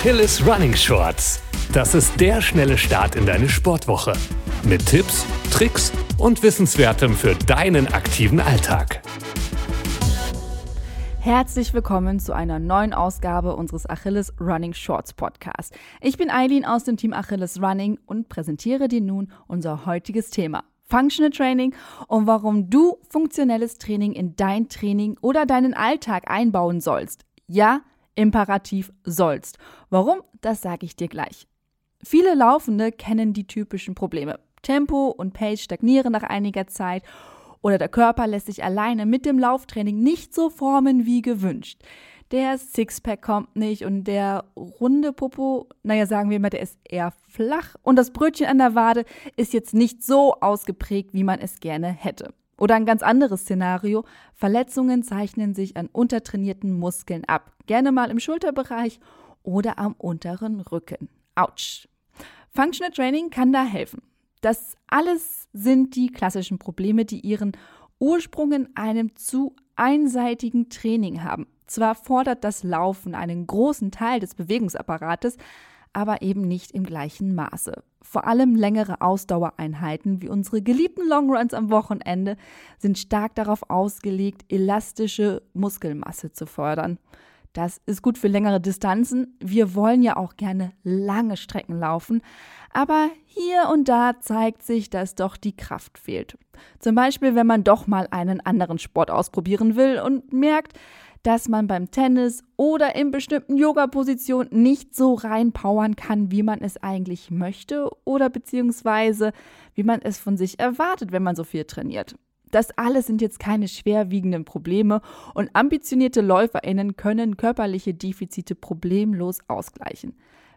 Achilles Running Shorts. Das ist der schnelle Start in deine Sportwoche. Mit Tipps, Tricks und Wissenswertem für deinen aktiven Alltag. Herzlich willkommen zu einer neuen Ausgabe unseres Achilles Running Shorts Podcast. Ich bin Eileen aus dem Team Achilles Running und präsentiere dir nun unser heutiges Thema. Functional Training und warum du funktionelles Training in dein Training oder deinen Alltag einbauen sollst. Ja, imperativ sollst. Warum? Das sage ich dir gleich. Viele Laufende kennen die typischen Probleme. Tempo und Pace stagnieren nach einiger Zeit oder der Körper lässt sich alleine mit dem Lauftraining nicht so formen wie gewünscht. Der Sixpack kommt nicht und der runde Popo, naja, sagen wir mal, der ist eher flach und das Brötchen an der Wade ist jetzt nicht so ausgeprägt, wie man es gerne hätte. Oder ein ganz anderes Szenario. Verletzungen zeichnen sich an untertrainierten Muskeln ab. Gerne mal im Schulterbereich oder am unteren Rücken. Autsch. Functional Training kann da helfen. Das alles sind die klassischen Probleme, die ihren Ursprung in einem zu einseitigen Training haben. Zwar fordert das Laufen einen großen Teil des Bewegungsapparates, aber eben nicht im gleichen Maße. Vor allem längere Ausdauereinheiten wie unsere geliebten Longruns am Wochenende sind stark darauf ausgelegt, elastische Muskelmasse zu fördern. Das ist gut für längere Distanzen. Wir wollen ja auch gerne lange Strecken laufen. Aber hier und da zeigt sich, dass doch die Kraft fehlt. Zum Beispiel, wenn man doch mal einen anderen Sport ausprobieren will und merkt, dass man beim Tennis oder in bestimmten Yoga-Positionen nicht so reinpowern kann, wie man es eigentlich möchte oder beziehungsweise wie man es von sich erwartet, wenn man so viel trainiert. Das alles sind jetzt keine schwerwiegenden Probleme und ambitionierte LäuferInnen können körperliche Defizite problemlos ausgleichen.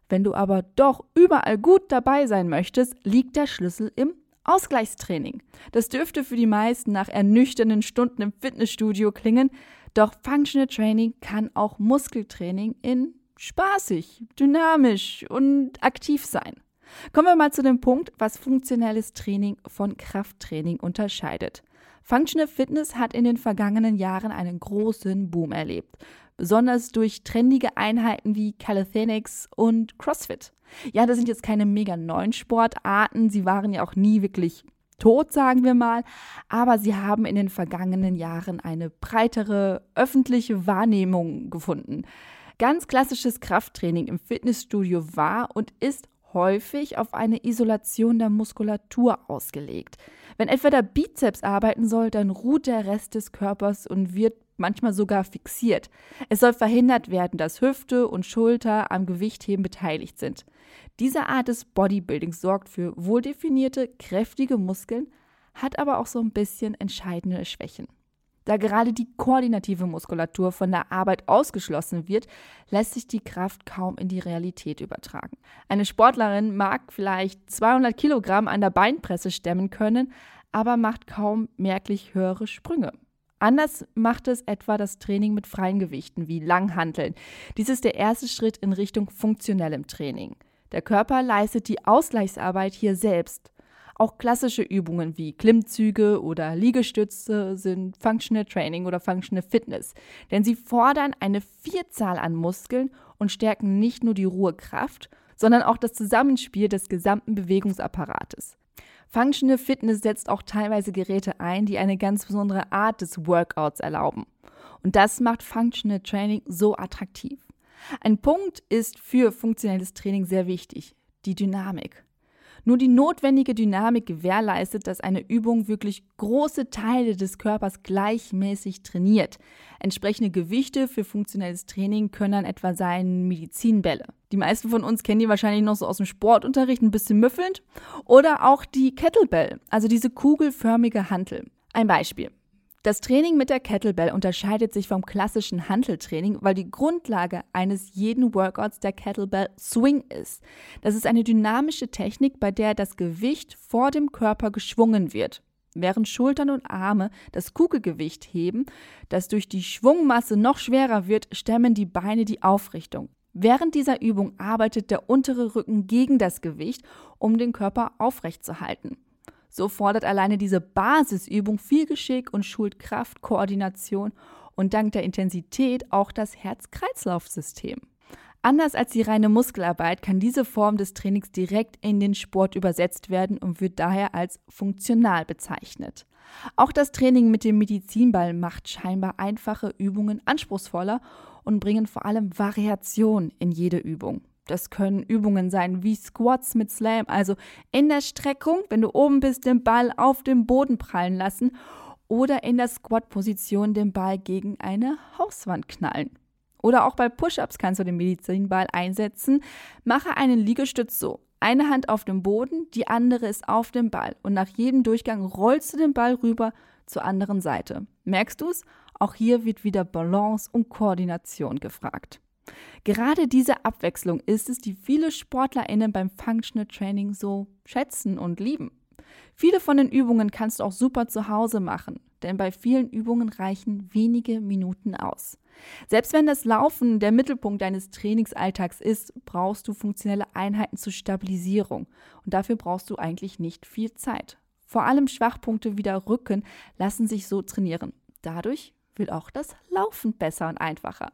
Wenn du aber doch überall gut dabei sein möchtest, liegt der Schlüssel im Ausgleichstraining. Das dürfte für die meisten nach ernüchternden Stunden im Fitnessstudio klingen, doch Functional Training kann auch Muskeltraining in spaßig, dynamisch und aktiv sein. Kommen wir mal zu dem Punkt, was funktionelles Training von Krafttraining unterscheidet. Functional Fitness hat in den vergangenen Jahren einen großen Boom erlebt, besonders durch trendige Einheiten wie Calisthenics und CrossFit. Ja, das sind jetzt keine mega neuen Sportarten, sie waren ja auch nie wirklich tot, sagen wir mal, aber sie haben in den vergangenen Jahren eine breitere öffentliche Wahrnehmung gefunden. Ganz klassisches Krafttraining im Fitnessstudio war und ist häufig auf eine Isolation der Muskulatur ausgelegt. Wenn etwa der Bizeps arbeiten soll, dann ruht der Rest des Körpers und wird manchmal sogar fixiert. Es soll verhindert werden, dass Hüfte und Schulter am Gewichtheben beteiligt sind. Diese Art des Bodybuildings sorgt für wohldefinierte, kräftige Muskeln, hat aber auch so ein bisschen entscheidende Schwächen. Da gerade die koordinative Muskulatur von der Arbeit ausgeschlossen wird, lässt sich die Kraft kaum in die Realität übertragen. Eine Sportlerin mag vielleicht 200 Kilogramm an der Beinpresse stemmen können, aber macht kaum merklich höhere Sprünge. Anders macht es etwa das Training mit freien Gewichten wie Langhanteln. Dies ist der erste Schritt in Richtung funktionellem Training. Der Körper leistet die Ausgleichsarbeit hier selbst. Auch klassische Übungen wie Klimmzüge oder Liegestütze sind Functional Training oder Functional Fitness, denn sie fordern eine Vielzahl an Muskeln und stärken nicht nur die rohe Kraft, sondern auch das Zusammenspiel des gesamten Bewegungsapparates. Functional Fitness setzt auch teilweise Geräte ein, die eine ganz besondere Art des Workouts erlauben. Und das macht Functional Training so attraktiv. Ein Punkt ist für funktionelles Training sehr wichtig, die Dynamik. Nur die notwendige Dynamik gewährleistet, dass eine Übung wirklich große Teile des Körpers gleichmäßig trainiert. Entsprechende Gewichte für funktionelles Training können dann etwa sein Medizinbälle. Die meisten von uns kennen die wahrscheinlich noch so aus dem Sportunterricht, ein bisschen müffelnd. Oder auch die Kettlebell, also diese kugelförmige Hantel. Ein Beispiel. Das Training mit der Kettlebell unterscheidet sich vom klassischen Hanteltraining, weil die Grundlage eines jeden Workouts der Kettlebell Swing ist. Das ist eine dynamische Technik, bei der das Gewicht vor dem Körper geschwungen wird. Während Schultern und Arme das Kugelgewicht heben, das durch die Schwungmasse noch schwerer wird, stemmen die Beine die Aufrichtung. Während dieser Übung arbeitet der untere Rücken gegen das Gewicht, um den Körper aufrechtzuerhalten. So fordert alleine diese Basisübung viel Geschick und schult Kraft, Koordination und dank der Intensität auch das Herz-Kreislauf-System. Anders als die reine Muskelarbeit kann diese Form des Trainings direkt in den Sport übersetzt werden und wird daher als funktional bezeichnet. Auch das Training mit dem Medizinball macht scheinbar einfache Übungen anspruchsvoller und bringen vor allem Variation in jede Übung. Das können Übungen sein wie Squats mit Slam, also in der Streckung, wenn du oben bist, den Ball auf dem Boden prallen lassen oder in der Squat-Position den Ball gegen eine Hauswand knallen. Oder auch bei Push-ups kannst du den Medizinball einsetzen. Mache einen Liegestütz so. Eine Hand auf dem Boden, die andere ist auf dem Ball und nach jedem Durchgang rollst du den Ball rüber zur anderen Seite. Merkst du es? Auch hier wird wieder Balance und Koordination gefragt. Gerade diese Abwechslung ist es, die viele SportlerInnen beim Functional Training so schätzen und lieben. Viele von den Übungen kannst du auch super zu Hause machen, denn bei vielen Übungen reichen wenige Minuten aus. Selbst wenn das Laufen der Mittelpunkt deines Trainingsalltags ist, brauchst du funktionelle Einheiten zur Stabilisierung und dafür brauchst du eigentlich nicht viel Zeit. Vor allem Schwachpunkte wie der Rücken lassen sich so trainieren. Dadurch wird auch das Laufen besser und einfacher.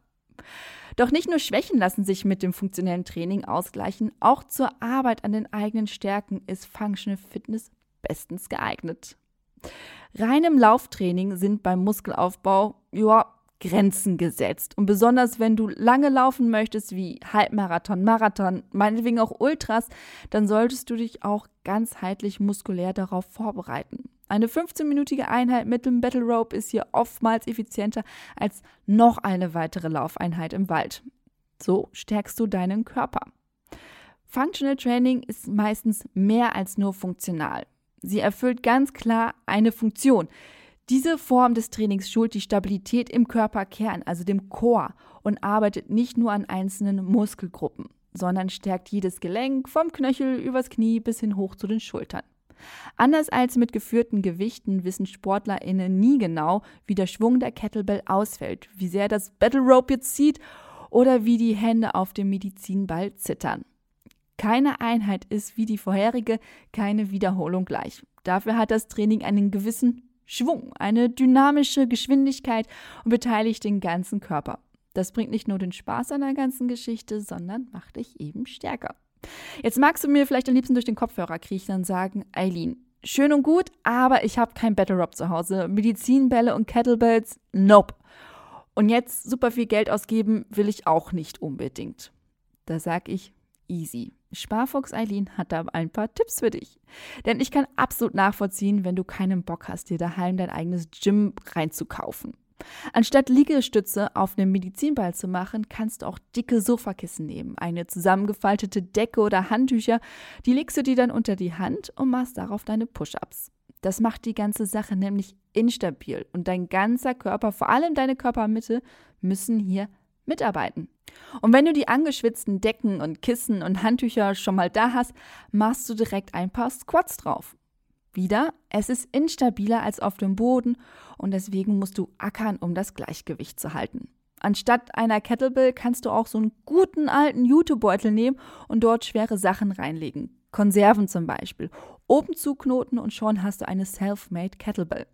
Doch nicht nur Schwächen lassen sich mit dem funktionellen Training ausgleichen, auch zur Arbeit an den eigenen Stärken ist Functional Fitness bestens geeignet. Reinem Lauftraining sind beim Muskelaufbau ja, Grenzen gesetzt. Und besonders wenn du lange laufen möchtest, wie Halbmarathon, Marathon, meinetwegen auch Ultras, dann solltest du dich auch ganzheitlich muskulär darauf vorbereiten. Eine 15-minütige Einheit mit dem Battle Rope ist hier oftmals effizienter als noch eine weitere Laufeinheit im Wald. So stärkst du deinen Körper. Functional Training ist meistens mehr als nur funktional. Sie erfüllt ganz klar eine Funktion. Diese Form des Trainings schult die Stabilität im Körperkern, also dem Chor, und arbeitet nicht nur an einzelnen Muskelgruppen, sondern stärkt jedes Gelenk vom Knöchel übers Knie bis hin hoch zu den Schultern. Anders als mit geführten Gewichten wissen SportlerInnen nie genau, wie der Schwung der Kettlebell ausfällt, wie sehr das Battle Rope jetzt zieht oder wie die Hände auf dem Medizinball zittern. Keine Einheit ist wie die vorherige, keine Wiederholung gleich. Dafür hat das Training einen gewissen Schwung, eine dynamische Geschwindigkeit und beteiligt den ganzen Körper. Das bringt nicht nur den Spaß an der ganzen Geschichte, sondern macht dich eben stärker. Jetzt magst du mir vielleicht am liebsten durch den Kopfhörer kriechen und sagen, Eileen, schön und gut, aber ich habe kein Battle Rob zu Hause. Medizinbälle und Kettlebells, nope. Und jetzt super viel Geld ausgeben will ich auch nicht unbedingt. Da sag ich, easy. Sparfuchs Eileen hat da ein paar Tipps für dich. Denn ich kann absolut nachvollziehen, wenn du keinen Bock hast, dir daheim dein eigenes Gym reinzukaufen. Anstatt Liegestütze auf einem Medizinball zu machen, kannst du auch dicke Sofakissen nehmen, eine zusammengefaltete Decke oder Handtücher, die legst du dir dann unter die Hand und machst darauf deine Push-ups. Das macht die ganze Sache nämlich instabil und dein ganzer Körper, vor allem deine Körpermitte, müssen hier mitarbeiten. Und wenn du die angeschwitzten Decken und Kissen und Handtücher schon mal da hast, machst du direkt ein paar Squats drauf. Wieder, es ist instabiler als auf dem Boden und deswegen musst du ackern, um das Gleichgewicht zu halten. Anstatt einer Kettlebell kannst du auch so einen guten alten Jutebeutel nehmen und dort schwere Sachen reinlegen. Konserven zum Beispiel. Oben zuknoten und schon hast du eine Self-Made Kettlebell.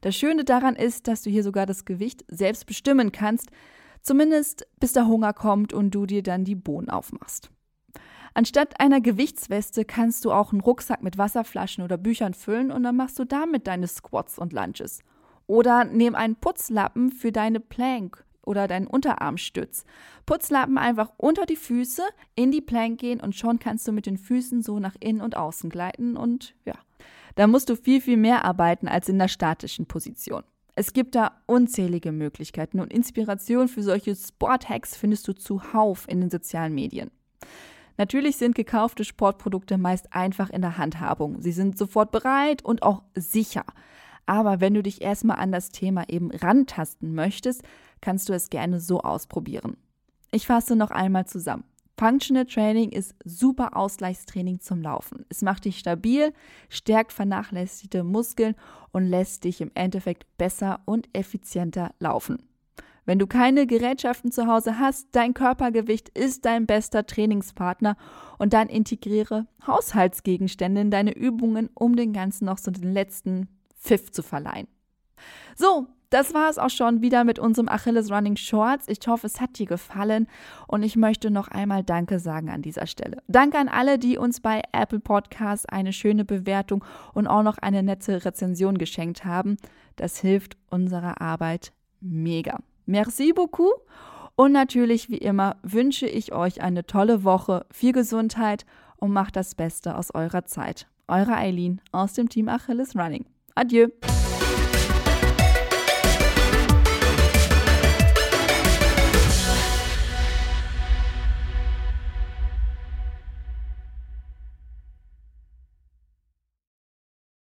Das Schöne daran ist, dass du hier sogar das Gewicht selbst bestimmen kannst, Zumindest bis der Hunger kommt und du dir dann die Bohnen aufmachst. Anstatt einer Gewichtsweste kannst du auch einen Rucksack mit Wasserflaschen oder Büchern füllen und dann machst du damit deine Squats und Lunges. Oder nimm einen Putzlappen für deine Plank oder deinen Unterarmstütz. Putzlappen einfach unter die Füße, in die Plank gehen und schon kannst du mit den Füßen so nach innen und außen gleiten und ja, da musst du viel, viel mehr arbeiten als in der statischen Position. Es gibt da unzählige Möglichkeiten und Inspiration für solche Sporthacks findest du zuhauf in den sozialen Medien. Natürlich sind gekaufte Sportprodukte meist einfach in der Handhabung. Sie sind sofort bereit und auch sicher. Aber wenn du dich erstmal an das Thema eben rantasten möchtest, kannst du es gerne so ausprobieren. Ich fasse noch einmal zusammen. Functional Training ist super Ausgleichstraining zum Laufen. Es macht dich stabil, stärkt vernachlässigte Muskeln und lässt dich im Endeffekt besser und effizienter laufen. Wenn du keine Gerätschaften zu Hause hast, dein Körpergewicht ist dein bester Trainingspartner und dann integriere Haushaltsgegenstände in deine Übungen, um den Ganzen noch so den letzten Pfiff zu verleihen. So, das war es auch schon wieder mit unserem Achilles Running Shorts. Ich hoffe, es hat dir gefallen und ich möchte noch einmal Danke sagen an dieser Stelle. Danke an alle, die uns bei Apple Podcasts eine schöne Bewertung und auch noch eine nette Rezension geschenkt haben. Das hilft unserer Arbeit mega. Merci beaucoup. Und natürlich, wie immer, wünsche ich euch eine tolle Woche, viel Gesundheit und macht das Beste aus eurer Zeit. Eure Eileen aus dem Team Achilles Running. Adieu.